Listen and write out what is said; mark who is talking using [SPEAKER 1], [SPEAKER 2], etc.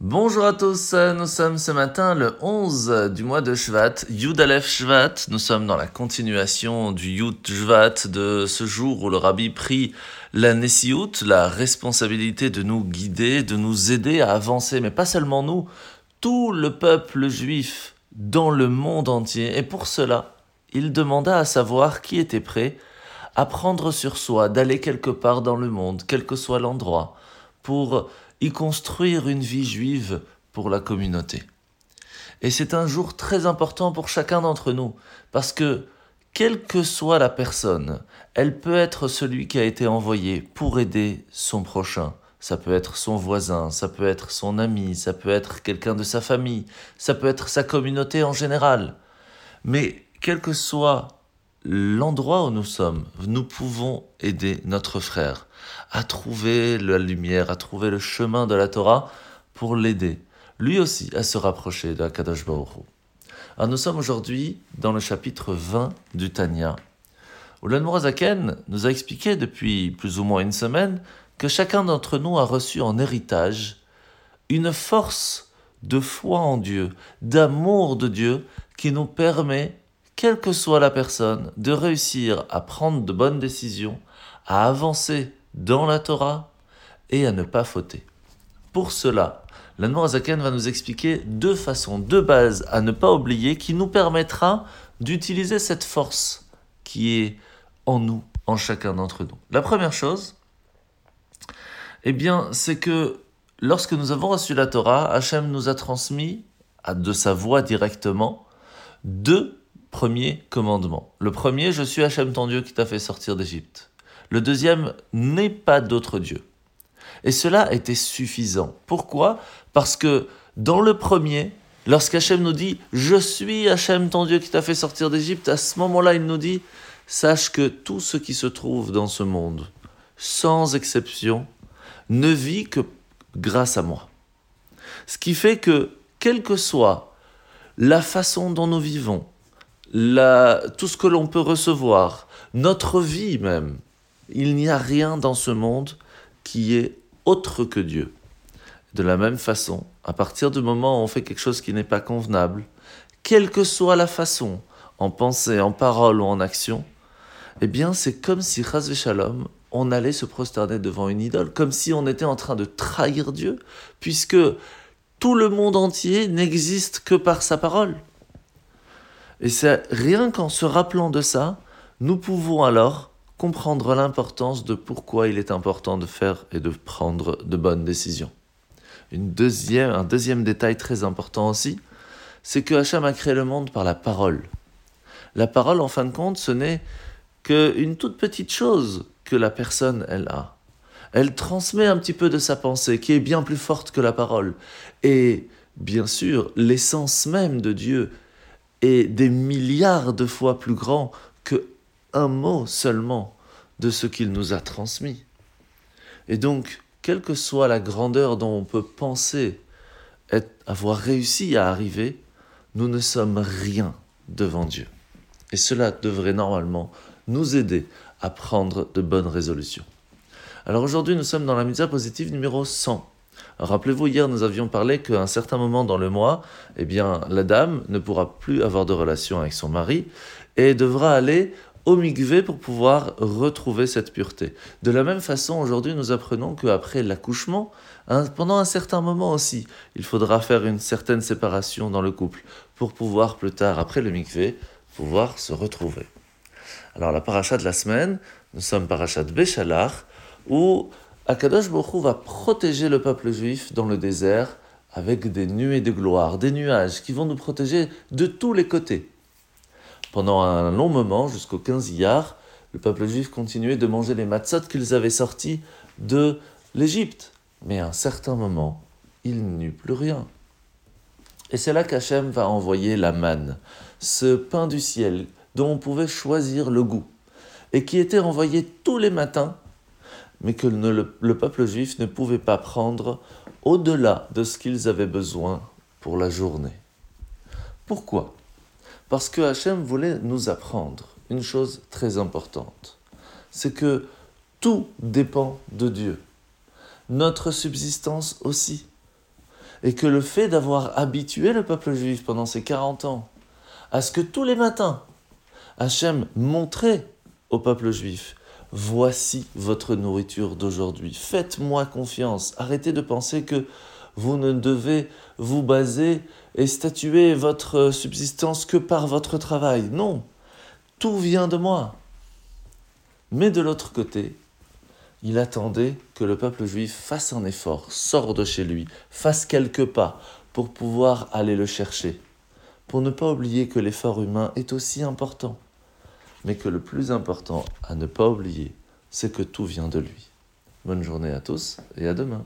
[SPEAKER 1] Bonjour à tous, nous sommes ce matin le 11 du mois de Shvat, Yud Aleph Shvat. Nous sommes dans la continuation du Yud Shvat de ce jour où le Rabbi prit la Nessiout, la responsabilité de nous guider, de nous aider à avancer, mais pas seulement nous, tout le peuple juif dans le monde entier. Et pour cela, il demanda à savoir qui était prêt à prendre sur soi d'aller quelque part dans le monde, quel que soit l'endroit, pour y construire une vie juive pour la communauté. Et c'est un jour très important pour chacun d'entre nous, parce que, quelle que soit la personne, elle peut être celui qui a été envoyé pour aider son prochain. Ça peut être son voisin, ça peut être son ami, ça peut être quelqu'un de sa famille, ça peut être sa communauté en général. Mais quel que soit l'endroit où nous sommes, nous pouvons aider notre frère à trouver la lumière, à trouver le chemin de la Torah pour l'aider, lui aussi, à se rapprocher de Kadosh Baruch Alors nous sommes aujourd'hui dans le chapitre 20 du Tanya, où l'Anmorazaken nous a expliqué depuis plus ou moins une semaine que chacun d'entre nous a reçu en héritage une force de foi en Dieu, d'amour de Dieu, qui nous permet quelle que soit la personne, de réussir à prendre de bonnes décisions, à avancer dans la Torah et à ne pas fauter. Pour cela, l'Anmorazaken va nous expliquer deux façons, deux bases à ne pas oublier qui nous permettra d'utiliser cette force qui est en nous, en chacun d'entre nous. La première chose, eh bien, c'est que lorsque nous avons reçu la Torah, Hachem nous a transmis, de sa voix directement, deux premier commandement. Le premier, je suis Hachem ton Dieu qui t'a fait sortir d'Égypte. Le deuxième, n'est pas d'autre Dieu. Et cela était suffisant. Pourquoi? Parce que dans le premier, lorsqu'Hachem nous dit Je suis Hachem ton Dieu qui t'a fait sortir d'Égypte, à ce moment-là, il nous dit Sache que tout ce qui se trouve dans ce monde, sans exception, ne vit que grâce à moi. Ce qui fait que, quelle que soit la façon dont nous vivons, tout ce que l'on peut recevoir, notre vie même. Il n'y a rien dans ce monde qui est autre que Dieu. De la même façon, à partir du moment où on fait quelque chose qui n'est pas convenable, quelle que soit la façon, en pensée, en parole ou en action, eh bien c'est comme si, Chaz Shalom, on allait se prosterner devant une idole, comme si on était en train de trahir Dieu, puisque tout le monde entier n'existe que par sa parole. Et c'est rien qu'en se rappelant de ça, nous pouvons alors comprendre l'importance de pourquoi il est important de faire et de prendre de bonnes décisions. Une deuxième, un deuxième détail très important aussi, c'est que Hacham a créé le monde par la parole. La parole, en fin de compte, ce n'est qu'une toute petite chose que la personne, elle a. Elle transmet un petit peu de sa pensée, qui est bien plus forte que la parole. Et bien sûr, l'essence même de Dieu, est des milliards de fois plus grand que un mot seulement de ce qu'il nous a transmis. Et donc, quelle que soit la grandeur dont on peut penser être, avoir réussi à arriver, nous ne sommes rien devant Dieu. Et cela devrait normalement nous aider à prendre de bonnes résolutions. Alors aujourd'hui, nous sommes dans la mitzvah positive numéro 100. Rappelez-vous, hier, nous avions parlé qu'à un certain moment dans le mois, eh bien, la dame ne pourra plus avoir de relation avec son mari et devra aller au mikvé pour pouvoir retrouver cette pureté. De la même façon, aujourd'hui, nous apprenons qu'après l'accouchement, hein, pendant un certain moment aussi, il faudra faire une certaine séparation dans le couple pour pouvoir plus tard, après le mikvé, pouvoir se retrouver. Alors la paracha de la semaine, nous sommes paracha de Béchalach, où Akadosh Baruch va protéger le peuple juif dans le désert avec des nuées de gloire, des nuages qui vont nous protéger de tous les côtés. Pendant un long moment, jusqu'au 15 Iyar, le peuple juif continuait de manger les matzot qu'ils avaient sortis de l'Égypte. Mais à un certain moment, il n'y eut plus rien. Et c'est là qu'Hachem va envoyer la manne, ce pain du ciel dont on pouvait choisir le goût, et qui était envoyé tous les matins mais que le, peuple juif ne pouvait pas prendre au-delà de ce qu'ils avaient besoin pour la journée. Pourquoi? Parce que Hachem voulait nous apprendre une chose très importante, c'est que tout dépend de Dieu, notre subsistance aussi. et que le fait d'avoir habitué le peuple juif pendant ces 40 ans à ce que tous les matins, Hachem montrait au peuple juif Voici votre nourriture d'aujourd'hui. Faites-moi confiance. Arrêtez de penser que vous ne devez vous baser et statuer votre subsistance que par votre travail. Non, tout vient de moi. Mais de l'autre côté, il attendait que le peuple juif fasse un effort, sorte de chez lui, fasse quelques pas pour pouvoir aller le chercher, pour ne pas oublier que l'effort humain est aussi important, mais que le plus important à ne pas oublier, c'est que tout vient de lui. Bonne journée à tous et à demain.